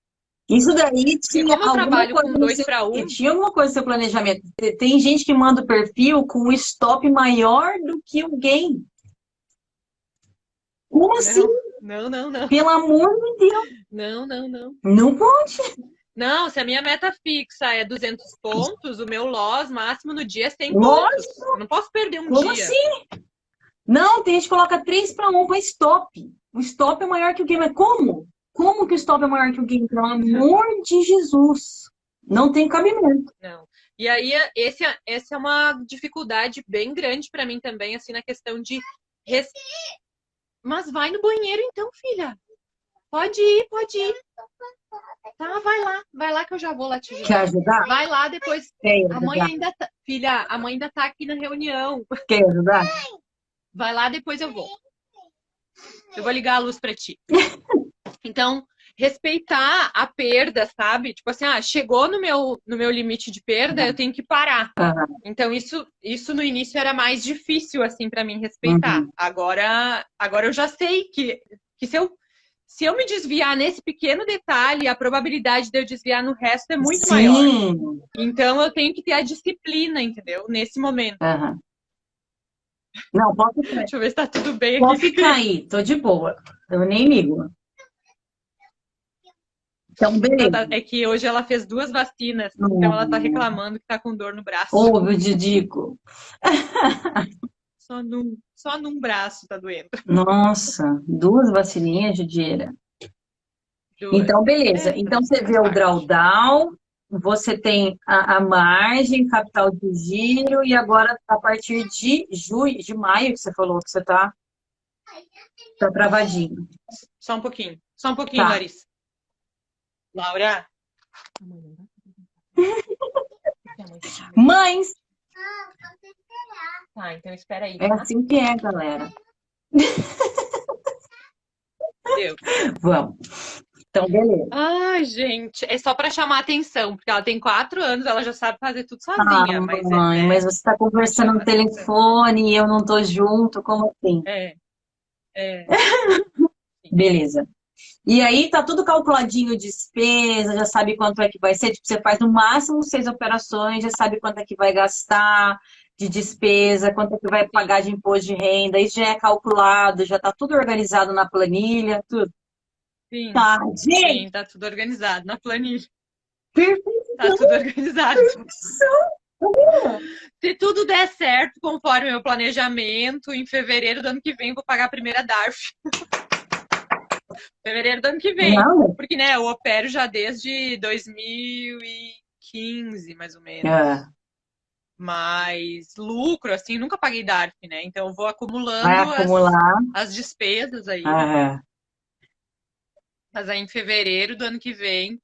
Isso daí tinha como eu trabalho com dois para um. Tinha alguma coisa no seu planejamento. Tem gente que manda o perfil com um stop maior do que o gain. Como assim? Não, não, não. Pelo amor de Deus. Não, não, não. Não pode. Não, se a minha meta fixa é 200 pontos, o meu loss máximo no dia é 100 Lógico. pontos. Eu não posso perder um Como dia. Como assim? Não, tem gente que coloca 3 para 1 para stop. O stop é maior que o game. Como? Como que o stop é maior que o game? Pelo amor de Jesus. Não tem cabimento. Não. E aí, esse, essa é uma dificuldade bem grande para mim também, assim, na questão de. Res... Mas vai no banheiro então, filha. Pode ir, pode ir. Tá, vai lá, vai lá que eu já vou lá te ajudar. Quer ajudar? Vai lá depois. Quer a mãe ainda tá... Filha, a mãe ainda tá aqui na reunião. Quer ajudar? Vai lá, depois eu vou. Eu vou ligar a luz para ti. Então, respeitar a perda, sabe? Tipo assim, ah, chegou no meu, no meu limite de perda, uhum. eu tenho que parar. Uhum. Então, isso, isso no início era mais difícil, assim, para mim respeitar. Uhum. Agora, agora eu já sei que, que se eu se eu me desviar nesse pequeno detalhe, a probabilidade de eu desviar no resto é muito Sim. maior. Então eu tenho que ter a disciplina, entendeu? Nesse momento. Não, pode ficar. (laughs) Deixa eu ver se tá tudo bem. Pode ficar aí, tô de boa. Eu nem ligo. Então, beleza. Tá, é que hoje ela fez duas vacinas, uhum. então ela tá reclamando que tá com dor no braço. Meu Didico. (laughs) só, num, só num braço tá doendo. Nossa, duas vacininhas, Judieira. Então, beleza. É, então, você vê o drawdown, você tem a, a, margem, capital de giro, e agora, a partir de julho, de maio, que você falou que você tá, tá travadinho. Só um pouquinho. Só um pouquinho, tá. Larissa. Laura? Mães! Tá, então espera aí. É assim que é, galera. Deu. Vamos. Então, beleza. Ai, gente, é só para chamar atenção, porque ela tem quatro anos, ela já sabe fazer tudo sozinha. Ah, mas mãe, é, mas você está conversando no telefone e eu não tô junto, como assim? É. É. (laughs) beleza. E aí tá tudo calculadinho, despesa, já sabe quanto é que vai ser. Tipo, você faz no máximo seis operações, já sabe quanto é que vai gastar de despesa, quanto é que vai pagar de imposto de renda, isso já é calculado, já tá tudo organizado na planilha, tudo. Sim, tá, sim, tá tudo organizado na planilha. Perfeito. Tá tudo organizado. Se tudo der certo, conforme o meu planejamento, em fevereiro do ano que vem vou pagar a primeira DARF. Fevereiro do ano que vem. Não. Porque, né, eu opero já desde 2015, mais ou menos. É. Mas lucro, assim, nunca paguei DARF, né? Então eu vou acumulando as, as, despesas aí. É. Mas aí em fevereiro do ano que vem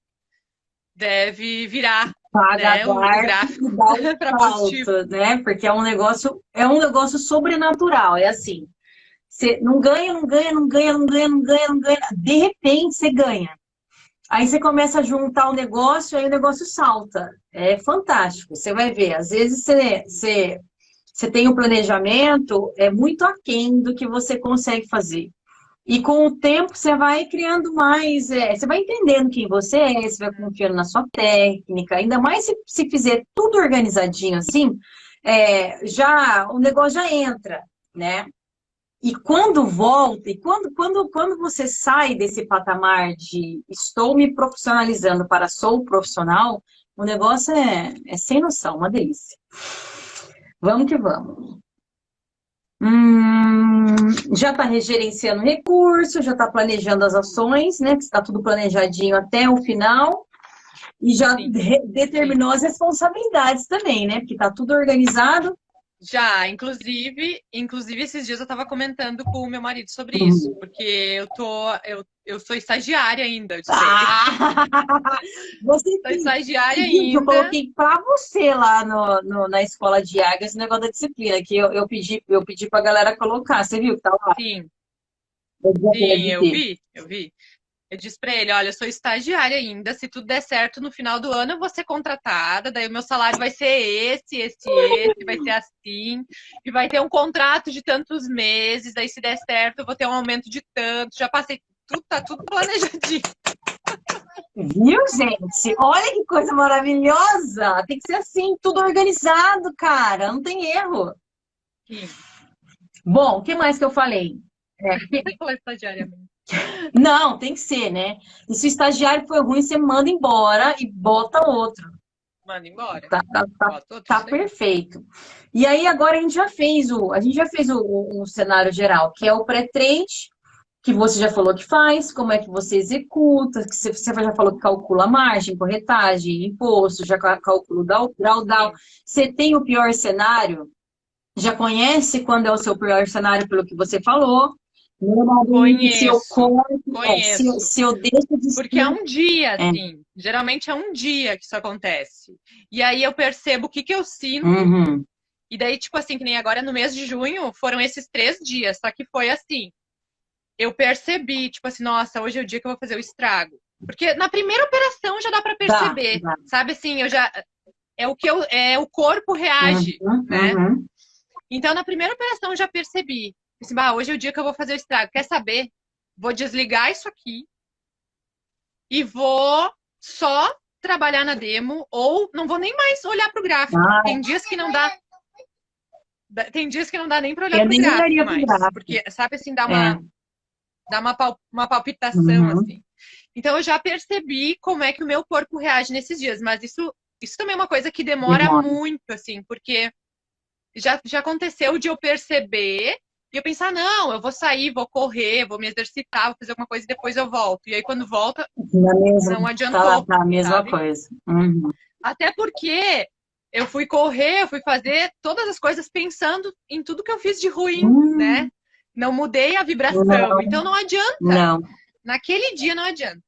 deve virar Paga né, um gráfico (laughs) para positivo, né? Porque é um negócio, é um negócio sobrenatural, é assim. Você não ganha, não ganha, não ganha, não ganha, não ganha, não ganha. De repente você ganha. Aí você começa a juntar o negócio, aí o negócio salta. É fantástico. Você vai ver. Às vezes você, você, você tem um planejamento, é muito aquém do que você consegue fazer. E com o tempo você vai criando mais, é, você vai entendendo quem você é, você vai confiando na sua técnica, ainda mais se, se fizer tudo organizadinho assim, é, já o negócio já entra, né? E quando volta, e quando, quando, quando você sai desse patamar de estou me profissionalizando para sou profissional, o negócio é, é sem noção, uma delícia. Vamos que vamos. Hum, já está regerenciando recursos, já está planejando as ações, né? Está tudo planejadinho até o final. E já determinou as responsabilidades também, né? Porque está tudo organizado. Já, inclusive, inclusive esses dias eu estava comentando com o meu marido sobre uhum. isso, porque eu tô, eu, eu sou estagiária ainda. Ah, (laughs) você sou estagiária ainda. Eu coloquei para você lá no, no, na escola de águia esse negócio da disciplina, que eu, eu pedi, eu pedi para a galera colocar. Você viu que tá lá? Sim. Eu Sim, eu vi, eu vi. Eu disse para ele, olha, eu sou estagiária ainda, se tudo der certo no final do ano eu vou ser contratada, daí o meu salário vai ser esse, esse, esse, vai ser assim, e vai ter um contrato de tantos meses, daí se der certo eu vou ter um aumento de tanto, já passei, tudo tá tudo (laughs) planejadinho. Viu, gente? Olha que coisa maravilhosa! Tem que ser assim, tudo organizado, cara, não tem erro. Sim. Bom, o que mais que eu falei? (laughs) É. estagiária mesmo. Não, tem que ser, né? E se o estagiário foi ruim, você manda embora e bota outro. Manda embora. Tá, tá, tá, tá perfeito. E aí agora a gente já fez o, a gente já fez o, o, o cenário geral, que é o pré-trade, que você já falou que faz, como é que você executa, que você, você já falou que calcula margem, corretagem, imposto, já calcula o drawdown. Você tem o pior cenário? Já conhece quando é o seu pior cenário pelo que você falou? Conheço. Se eu corto. É, se, se, eu deixo de Porque é um dia, é. assim. Geralmente é um dia que isso acontece. E aí eu percebo o que, que eu sinto. Uhum. E daí, tipo assim, que nem agora no mês de junho, foram esses três dias. Só que foi assim. Eu percebi, tipo assim, nossa, hoje é o dia que eu vou fazer o estrago. Porque na primeira operação já dá para perceber. Tá, tá. Sabe assim, eu já. É o que eu. É, o corpo reage, uhum, né? Uhum. Então, na primeira operação eu já percebi. Ah, hoje é o dia que eu vou fazer o estrago. Quer saber? Vou desligar isso aqui e vou só trabalhar na demo ou não vou nem mais olhar para o gráfico. Ah. Tem dias que não dá. Tem dias que não dá nem para olhar para o gráfico, mais, gráfico. Porque, sabe assim, dá uma, é. dá uma, pal uma palpitação, uhum. assim. Então, eu já percebi como é que o meu corpo reage nesses dias, mas isso, isso também é uma coisa que demora, demora. muito, assim, porque já, já aconteceu de eu perceber e eu pensar, não, eu vou sair, vou correr, vou me exercitar, vou fazer alguma coisa e depois eu volto. E aí quando volta, mesma, não adiantou. Tá, tá a mesma sabe? coisa. Uhum. Até porque eu fui correr, eu fui fazer todas as coisas pensando em tudo que eu fiz de ruim, uhum. né? Não mudei a vibração. Não. Então não adianta. Não. Naquele dia não adianta.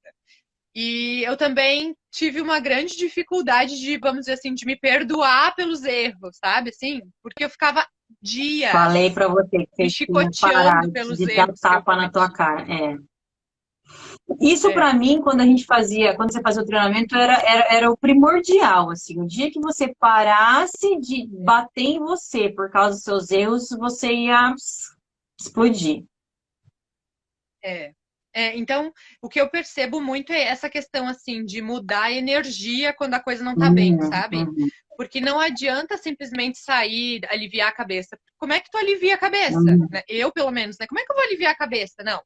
E eu também tive uma grande dificuldade de, vamos dizer assim, de me perdoar pelos erros, sabe? Assim, porque eu ficava dias. Falei para você que você chicoteando pelos de dar tapa na tua cara. É. Isso é. para mim, quando a gente fazia, quando você fazia o treinamento, era, era, era o primordial, assim. O dia que você parasse de bater em você por causa dos seus erros, você ia explodir. É. É, então, o que eu percebo muito é essa questão, assim, de mudar a energia quando a coisa não tá uhum, bem, sabe? Uhum. Porque não adianta simplesmente sair, aliviar a cabeça. Como é que tu alivia a cabeça? Uhum. Né? Eu, pelo menos, né? Como é que eu vou aliviar a cabeça? Não.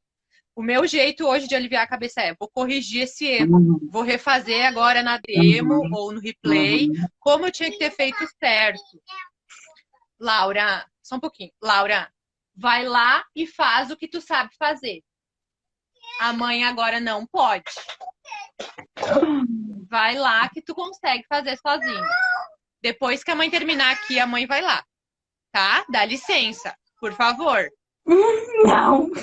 o meu jeito hoje de aliviar a cabeça é: vou corrigir esse erro, uhum. vou refazer agora na demo uhum. ou no replay, uhum. como eu tinha que ter feito certo. Laura, só um pouquinho. Laura, vai lá e faz o que tu sabe fazer. A mãe agora não pode. Vai lá que tu consegue fazer sozinho. Depois que a mãe terminar aqui, a mãe vai lá. Tá? Dá licença, por favor. (laughs) Não. (laughs)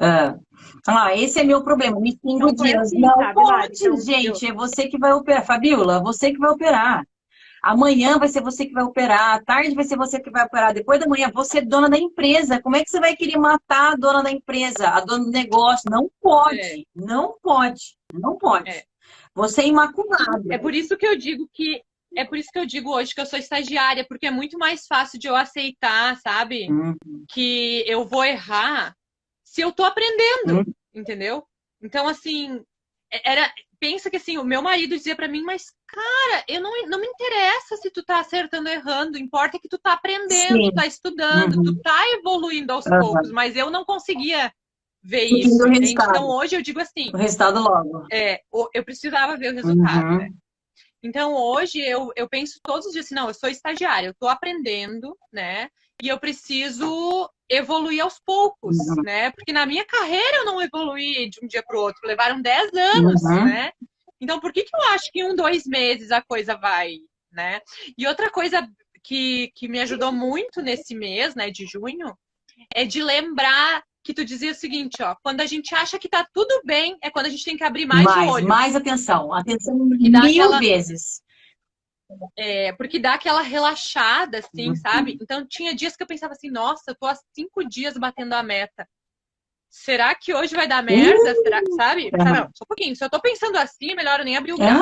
Ah. ah, esse é meu problema. Me cinco dias. Assim, não sabe, pode, então, gente. Eu... É você que vai operar. Fabiola, você que vai operar. Amanhã vai ser você que vai operar, à tarde vai ser você que vai operar, depois da manhã você é dona da empresa. Como é que você vai querer matar a dona da empresa, a dona do negócio? Não pode, é. não pode, não pode. É. Você é imaculada. É por isso que eu digo que é por isso que eu digo hoje que eu sou estagiária, porque é muito mais fácil de eu aceitar, sabe? Uhum. Que eu vou errar se eu tô aprendendo, uhum. entendeu? Então, assim, é, era. Pensa que assim, o meu marido dizia para mim, mas, cara, eu não, não me interessa se tu tá acertando ou errando, importa é que tu tá aprendendo, Sim. tu tá estudando, uhum. tu tá evoluindo aos poucos, mas eu não conseguia ver isso. Então hoje eu digo assim. O resultado logo. É, eu precisava ver o resultado, uhum. né? Então, hoje, eu, eu penso todos os dias assim, não, eu sou estagiária, eu estou aprendendo, né? E eu preciso evoluir aos poucos, uhum. né? Porque na minha carreira eu não evoluí de um dia para o outro, levaram 10 anos, uhum. né? Então, por que, que eu acho que em um, dois meses a coisa vai, né? E outra coisa que, que me ajudou muito nesse mês, né, de junho, é de lembrar que tu dizia o seguinte, ó, quando a gente acha que tá tudo bem, é quando a gente tem que abrir mais, mais o olho. Mais atenção, atenção mil aquela... vezes. É, porque dá aquela relaxada, assim, uhum. sabe? Então tinha dias que eu pensava assim, nossa, eu tô há cinco dias batendo a meta. Será que hoje vai dar merda? Uhum. Será, sabe? Uhum. Não, só um pouquinho. Se eu tô pensando assim, é melhor eu nem abrir o. Né?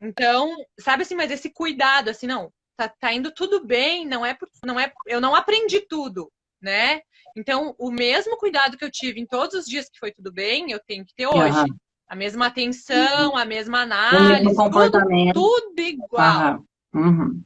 Então, sabe assim, mas esse cuidado, assim, não, tá, tá indo tudo bem, não é, não é, eu não aprendi tudo, né? Então, o mesmo cuidado que eu tive em todos os dias que foi tudo bem, eu tenho que ter hoje. Uhum. A mesma atenção, a mesma análise. Tudo, tudo igual. Uhum. Uhum.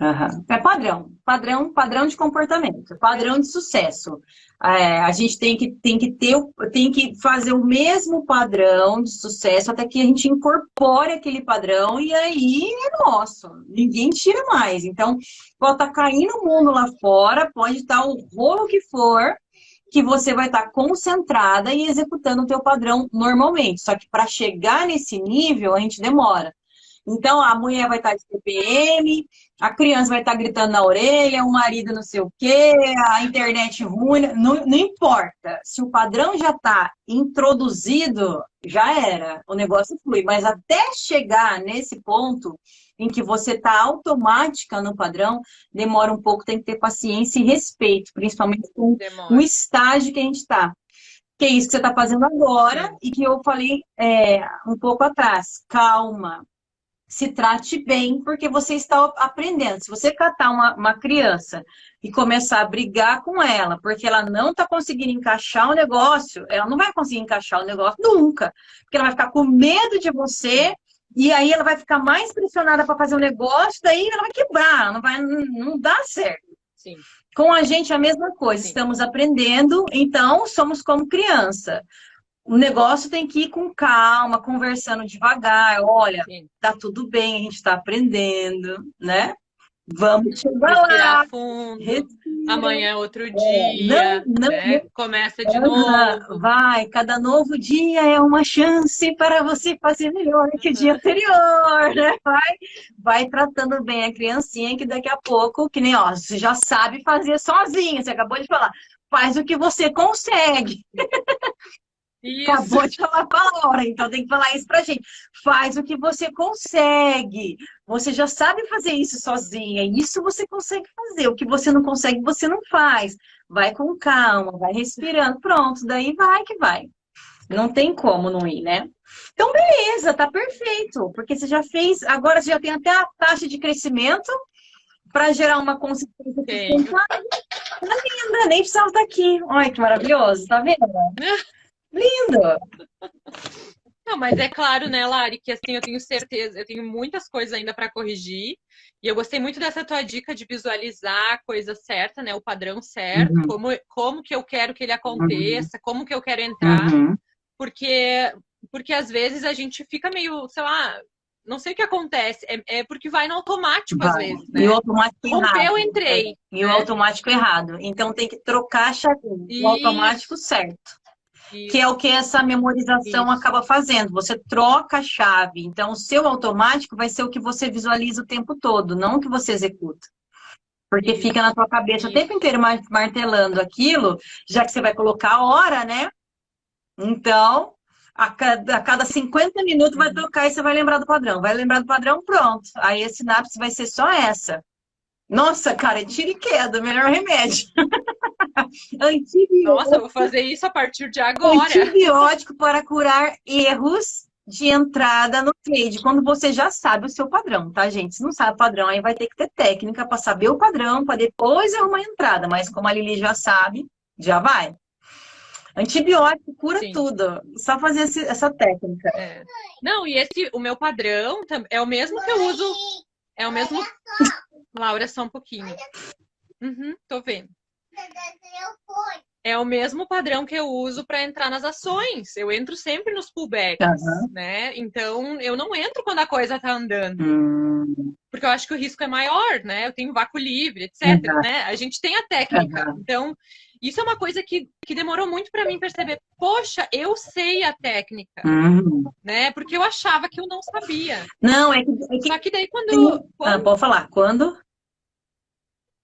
Uhum. É padrão, padrão, padrão de comportamento, padrão de sucesso. É, a gente tem que, tem que ter, tem que fazer o mesmo padrão de sucesso até que a gente incorpore aquele padrão e aí é nosso, ninguém tira mais. Então, pode estar tá caindo o mundo lá fora, pode estar tá o rolo que for, que você vai estar tá concentrada e executando o teu padrão normalmente. Só que para chegar nesse nível, a gente demora. Então, a mulher vai estar de TPM, a criança vai estar gritando na orelha, o marido não sei o quê, a internet ruim, não, não importa. Se o padrão já está introduzido, já era, o negócio flui. Mas até chegar nesse ponto em que você está automática no padrão, demora um pouco, tem que ter paciência e respeito, principalmente com demora. o estágio que a gente está. Que é isso que você está fazendo agora e que eu falei é, um pouco atrás. Calma, se trate bem, porque você está aprendendo. Se você catar uma, uma criança e começar a brigar com ela, porque ela não está conseguindo encaixar o negócio, ela não vai conseguir encaixar o negócio nunca, porque ela vai ficar com medo de você. E aí ela vai ficar mais pressionada para fazer o um negócio, daí ela vai quebrar, não vai, não dá certo. Sim. Com a gente a mesma coisa, Sim. estamos aprendendo, então somos como criança o negócio tem que ir com calma, conversando devagar. Olha, Sim. tá tudo bem, a gente está aprendendo, né? Vamos chegar Respirar lá. fundo. Respira. Amanhã é outro é, dia. É, não, não, né? Começa de novo. Vai, cada novo dia é uma chance para você fazer melhor que o dia anterior, né? Vai, vai tratando bem a criancinha que daqui a pouco, que nem ó, você já sabe fazer sozinha, você acabou de falar. Faz o que você consegue. Isso. Acabou de falar a palavra, então tem que falar isso pra gente. Faz o que você consegue. Você já sabe fazer isso sozinha. Isso você consegue fazer. O que você não consegue, você não faz. Vai com calma, vai respirando. Pronto, daí vai que vai. Não tem como não ir, né? Então, beleza, tá perfeito. Porque você já fez, agora você já tem até a taxa de crescimento para gerar uma consistência. Tá linda, nem precisava estar aqui. Olha que maravilhoso, tá vendo? (laughs) Lindo! Não, mas é claro, né, Lari, que assim eu tenho certeza, eu tenho muitas coisas ainda para corrigir. E eu gostei muito dessa tua dica de visualizar a coisa certa, né, o padrão certo, uhum. como, como que eu quero que ele aconteça, uhum. como que eu quero entrar. Uhum. Porque porque às vezes a gente fica meio, sei lá, não sei o que acontece, é, é porque vai no automático vai. às vezes, né? E o automático Rompeu, errado. eu entrei. É. E né? o automático errado. Então tem que trocar a chave, o automático certo. Isso. Que é o que essa memorização Isso. acaba fazendo. Você troca a chave. Então, o seu automático vai ser o que você visualiza o tempo todo, não o que você executa. Porque Isso. fica na tua cabeça o tempo inteiro martelando aquilo, já que você vai colocar a hora, né? Então, a cada, a cada 50 minutos vai tocar e você vai lembrar do padrão. Vai lembrar do padrão, pronto. Aí a sinapse vai ser só essa. Nossa, cara, é tiro e queda, melhor remédio. (laughs) Antibiótico. Nossa, vou fazer isso a partir de agora. Antibiótico para curar erros de entrada no trade, quando você já sabe o seu padrão, tá, gente? Se não sabe o padrão, aí vai ter que ter técnica para saber o padrão, para depois arrumar a entrada. Mas como a Lili já sabe, já vai. Antibiótico cura Sim. tudo. Só fazer esse, essa técnica. É. Não, e esse, o meu padrão é o mesmo que eu uso. É o mesmo. Laura, só um pouquinho. Uhum, tô vendo. É o mesmo padrão que eu uso para entrar nas ações. Eu entro sempre nos pullbacks, uhum. né? Então, eu não entro quando a coisa tá andando. Uhum. Porque eu acho que o risco é maior, né? Eu tenho vácuo livre, etc, uhum. né? A gente tem a técnica. Então, isso é uma coisa que, que demorou muito para mim perceber. Poxa, eu sei a técnica, uhum. né? Porque eu achava que eu não sabia. Não, é que... É que... Só que daí quando... Ah, quando... Ah, pode falar. Quando?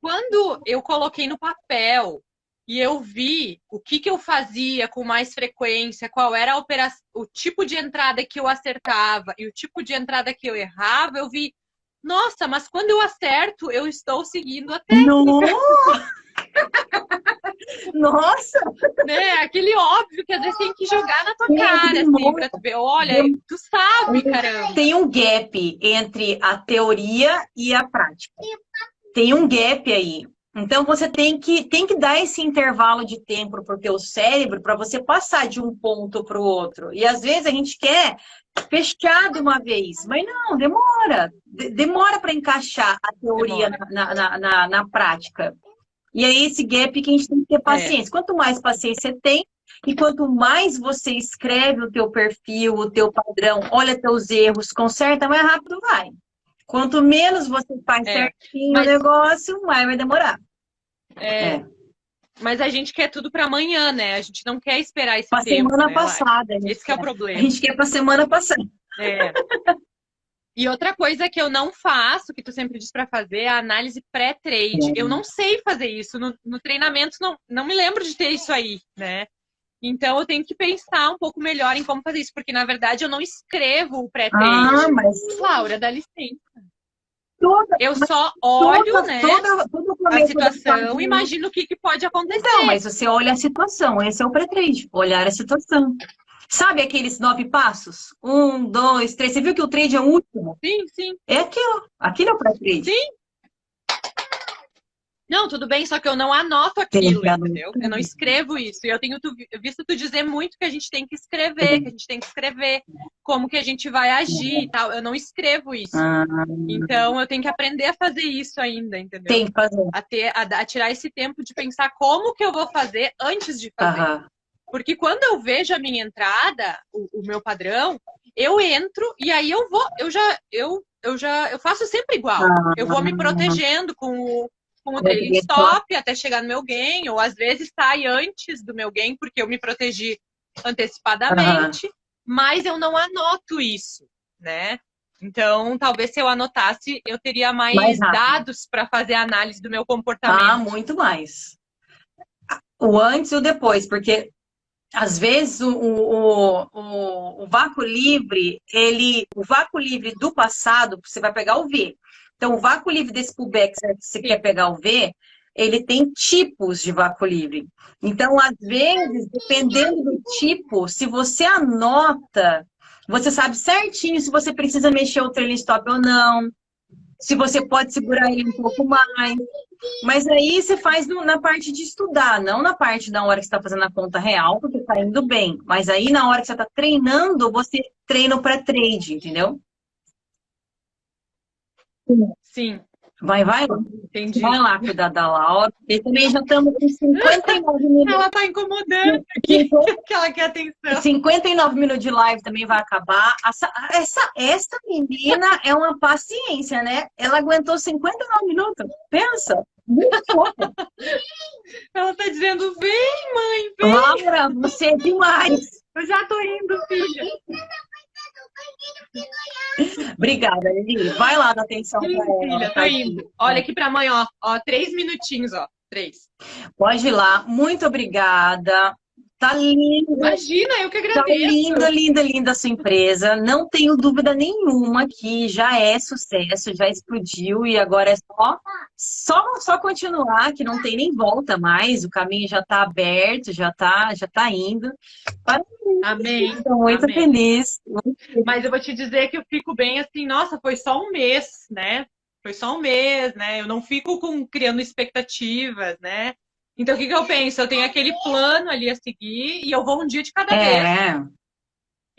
Quando eu coloquei no papel e eu vi o que, que eu fazia com mais frequência, qual era a operação, o tipo de entrada que eu acertava e o tipo de entrada que eu errava, eu vi, nossa, mas quando eu acerto, eu estou seguindo a técnica. Nossa! (laughs) Né? Aquele óbvio que às vezes tem que jogar na tua tem cara, assim, pra tu ver. Olha, tu sabe, caramba. Tem um gap entre a teoria e a prática. Tem um gap aí. Então você tem que, tem que dar esse intervalo de tempo para o teu cérebro para você passar de um ponto para o outro. E às vezes a gente quer fechar de uma vez, mas não, demora. demora para encaixar a teoria na, na, na, na, prática. E é esse gap que a gente tem que ter é. paciência. É. Quanto mais paciência você tem, e quanto mais você escreve o teu perfil, o teu padrão, olha teus erros, conserta, mais rápido vai. Quanto menos você faz é, certinho mas... o negócio, mais vai demorar. É. é. Mas a gente quer tudo para amanhã, né? A gente não quer esperar esse pra tempo. semana né, passada. Esse quer. é o problema. A gente quer para semana passada. É. E outra coisa que eu não faço, que tu sempre diz para fazer, é a análise pré-trade. Eu não sei fazer isso. No, no, treinamento, não, não me lembro de ter isso aí, né? Então eu tenho que pensar um pouco melhor em como fazer isso, porque na verdade eu não escrevo o pré-trade. Ah, mas... Laura, dá licença. Toda, eu só olho toda, né, toda, a situação e imagino o que, que pode acontecer. Não, mas você olha a situação, esse é o pré-trade, olhar a situação. Sabe aqueles nove passos? Um, dois, três. Você viu que o trade é o último? Sim, sim. É aquilo. Aquilo é o pré-trade. Sim. Não, tudo bem, só que eu não anoto aquilo, entendeu? Eu não escrevo isso. E eu tenho tu, visto tu dizer muito que a gente tem que escrever, que a gente tem que escrever como que a gente vai agir e tal. Eu não escrevo isso. Ah. Então eu tenho que aprender a fazer isso ainda, entendeu? Tem que fazer. A, ter, a, a tirar esse tempo de pensar como que eu vou fazer antes de fazer. Porque quando eu vejo a minha entrada, o, o meu padrão, eu entro e aí eu vou, eu já, eu, eu já, eu faço sempre igual. Eu vou me protegendo com o com o trailing stop até chegar no meu gain, ou às vezes sai antes do meu gain, porque eu me protegi antecipadamente, uhum. mas eu não anoto isso, né? Então, talvez se eu anotasse, eu teria mais, mais dados para fazer a análise do meu comportamento. Ah, muito mais. O antes e o depois, porque às vezes o, o, o, o vácuo livre, ele, o vácuo livre do passado, você vai pegar o V. Então, o vácuo livre desse pullback, se você quer pegar o V, ele tem tipos de vácuo livre. Então, às vezes, dependendo do tipo, se você anota, você sabe certinho se você precisa mexer o trailing stop ou não. Se você pode segurar ele um pouco mais. Mas aí você faz na parte de estudar, não na parte da hora que você está fazendo a conta real, porque está indo bem. Mas aí na hora que você está treinando, você treina para trade, entendeu? Sim. Vai, vai. Entendi. Vai lá cuidar da Laura. E também já estamos com 59 (laughs) minutos. Ela está incomodando aqui, que ela quer atenção. 59 minutos de live também vai acabar. Essa, essa, essa menina é uma paciência, né? Ela aguentou 59 minutos. Pensa. (laughs) Ela está dizendo, vem, mãe, vem. Laura, você é demais. Eu já tô indo, filha. Obrigada, Lili. Vai lá dar atenção Sim, pra ela. Filha, tô indo. Olha aqui pra mãe, ó. ó. Três minutinhos, ó. Três. Pode ir lá. Muito obrigada. Tá lindo. Imagina, eu que agradeço. Tá linda, linda, linda a sua empresa. Não tenho dúvida nenhuma que já é sucesso, já explodiu e agora é só, só, só continuar, que não tem nem volta mais. O caminho já está aberto, já está já tá indo. Parabéns. Amém. Estou muito Amém. feliz. Mas eu vou te dizer que eu fico bem assim, nossa, foi só um mês, né? Foi só um mês, né? Eu não fico com, criando expectativas, né? Então, o que, que eu penso? Eu tenho aquele plano ali a seguir e eu vou um dia de cada é. vez.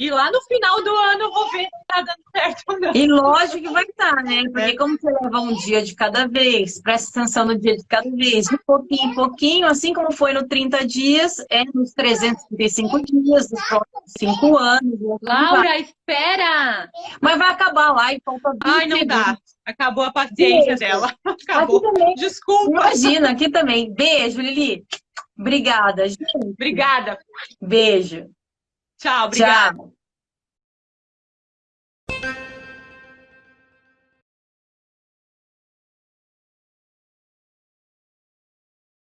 E lá no final do ano eu vou ver se tá dando certo ou não. E lógico que vai estar, tá, né? Porque como você leva um dia de cada vez, presta atenção no dia de cada vez, de pouquinho em pouquinho, assim como foi no 30 dias, é nos 335 dias, nos próximos 5 anos. Laura, espera! Mas vai acabar lá e falta 20 Ai, não dá. Acabou a paciência Beijo. dela. (laughs) Acabou. Desculpa. Imagina, aqui também. Beijo, Lili. Obrigada, gente. Obrigada. Beijo. Tchau, obrigada. Tchau.